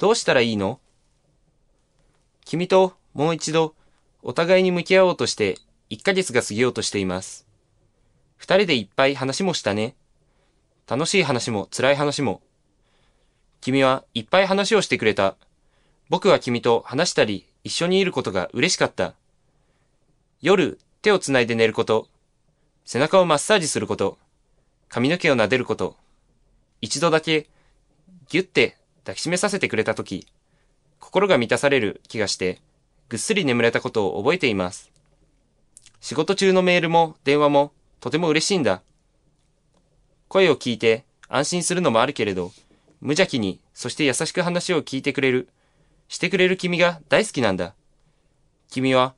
どうしたらいいの？君ともう一度お互いに向き合おうとして1ヶ月が過ぎようとしています。二人でいっぱい話もしたね。楽しい話も辛い話も。君はいっぱい話をしてくれた。僕は君と話したり一緒にいることが嬉しかった。夜手をつないで寝ること。背中をマッサージすること。髪の毛を撫でること。一度だけギュッて抱きしめさせてくれたとき、心が満たされる気がして、ぐっすり眠れたことを覚えています。仕事中のメールも電話もとても嬉しいんだ。声を聞いて安心するのもあるけれど、無邪気に、そして優しく話を聞いてくれる、してくれる君が大好きなんだ。君は、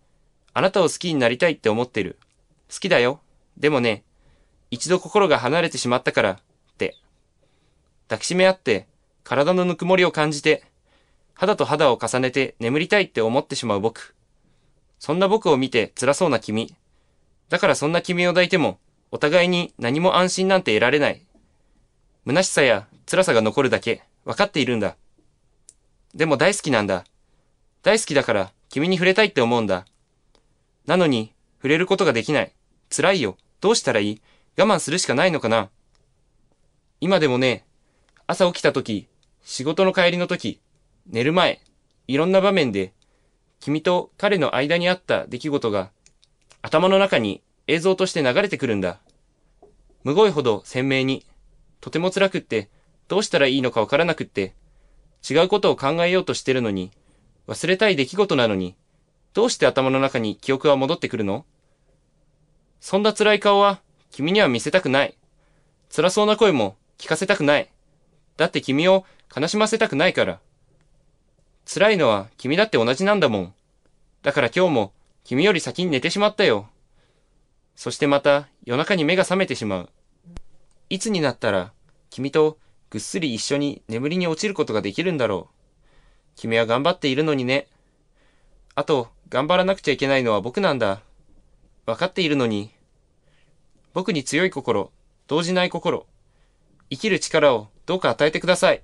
あなたを好きになりたいって思ってる。好きだよ。でもね、一度心が離れてしまったから、って。抱きしめ合って、体のぬくもりを感じて、肌と肌を重ねて眠りたいって思ってしまう僕。そんな僕を見て辛そうな君。だからそんな君を抱いても、お互いに何も安心なんて得られない。虚しさや辛さが残るだけ、分かっているんだ。でも大好きなんだ。大好きだから、君に触れたいって思うんだ。なのに、触れることができない。辛いよ。どうしたらいい？我慢するしかないのかな今でもね、朝起きた時、仕事の帰りの時、寝る前、いろんな場面で、君と彼の間にあった出来事が、頭の中に映像として流れてくるんだ。むごいほど鮮明に、とても辛くって、どうしたらいいのかわからなくって、違うことを考えようとしてるのに、忘れたい出来事なのに、どうして頭の中に記憶は戻ってくるの？そんな辛い顔は、君には見せたくない。辛そうな声も聞かせたくない。だって君を悲しませたくないから。辛いのは君だって同じなんだもん。だから今日も君より先に寝てしまったよ。そしてまた夜中に目が覚めてしまう。いつになったら君とぐっすり一緒に眠りに落ちることができるんだろう。君は頑張っているのにね。あと、頑張らなくちゃいけないのは僕なんだ。わかっているのに。僕に強い心、動じない心、生きる力をどうか与えてください。